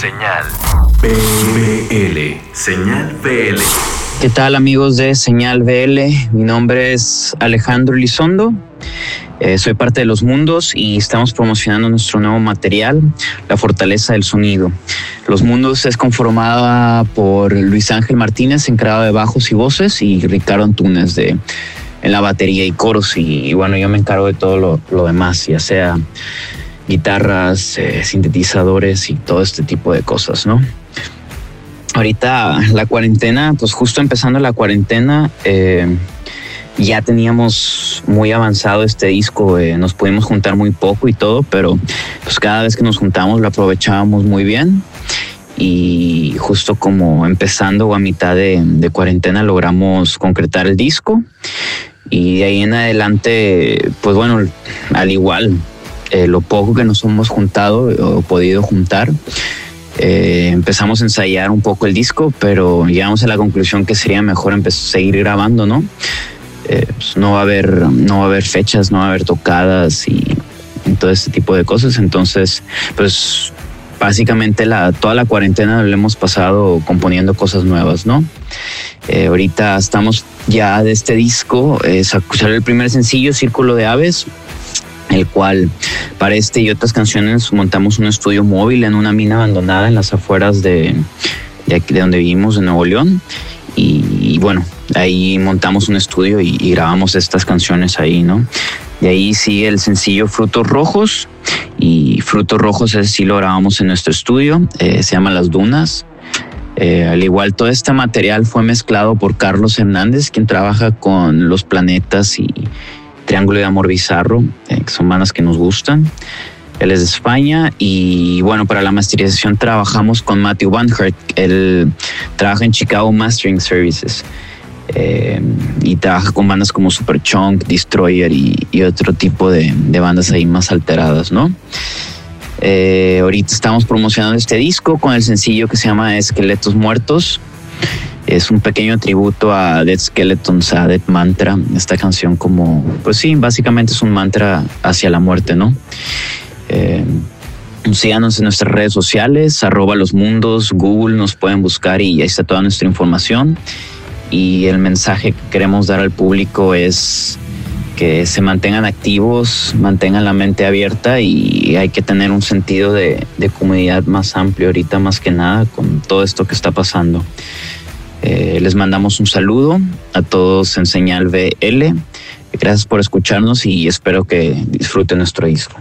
Señal BL. Señal BL. ¿Qué tal amigos de Señal BL? Mi nombre es Alejandro Lizondo. Eh, soy parte de Los Mundos y estamos promocionando nuestro nuevo material, La Fortaleza del Sonido. Los Mundos es conformada por Luis Ángel Martínez, encargado de bajos y voces, y Ricardo Antunes de, en la batería y coros. Y, bueno, yo me encargo de todo lo, lo demás, ya sea guitarras, eh, sintetizadores y todo este tipo de cosas, ¿no? Ahorita la cuarentena, pues justo empezando la cuarentena, eh, ya teníamos muy avanzado este disco, eh, nos pudimos juntar muy poco y todo, pero pues cada vez que nos juntamos lo aprovechábamos muy bien y justo como empezando o a mitad de, de cuarentena logramos concretar el disco y de ahí en adelante, pues bueno, al igual eh, lo poco que nos hemos juntado o podido juntar, eh, empezamos a ensayar un poco el disco, pero llegamos a la conclusión que sería mejor seguir grabando, ¿no? Eh, pues no va a haber, no va a haber fechas, no va a haber tocadas y, todo este tipo de cosas. Entonces, pues básicamente toda la cuarentena lo hemos pasado componiendo cosas nuevas, ¿no? ahorita estamos ya de este disco, escuchar el primer sencillo, Círculo de Aves, el cual para este y otras canciones montamos un estudio móvil en una mina abandonada en las afueras de, de, aquí, de donde vivimos, en Nuevo León. Y, bueno, ahí montamos un estudio y, grabamos estas canciones ahí, ¿no? De ahí sigue el sencillo Frutos Rojos y Frutos Rojos ese sí lo grabamos en nuestro estudio, eh, se llama Las Dunas. Eh, al igual todo este material fue mezclado por Carlos Hernández, quien trabaja con los planetas y, Triángulo de Amor Bizarro, eh, que son bandas que nos gustan. Él es de España y bueno, para la masterización trabajamos con Matthew Van Hurt. Él trabaja en Chicago Mastering Services eh, y trabaja con bandas como Superchunk, Destroyer y, otro tipo de, bandas ahí más alteradas, ¿no? Eh, ahorita estamos promocionando este disco con el sencillo que se llama Esqueletos Muertos es un pequeño tributo a Dead Skeletons, a Dead Mantra. Esta canción como, pues sí, básicamente es un mantra hacia la muerte, ¿no? Eh, síganos en nuestras redes sociales, arroba los mundos, Google, nos pueden buscar y ahí está toda nuestra información. Y el mensaje que queremos dar al público es que se mantengan activos, mantengan la mente abierta y hay que tener un sentido de, de comunidad más amplio ahorita más que nada con todo esto que está pasando. Eh, les mandamos un saludo a todos en Señal BL. Gracias por escucharnos y espero que disfruten nuestro disco.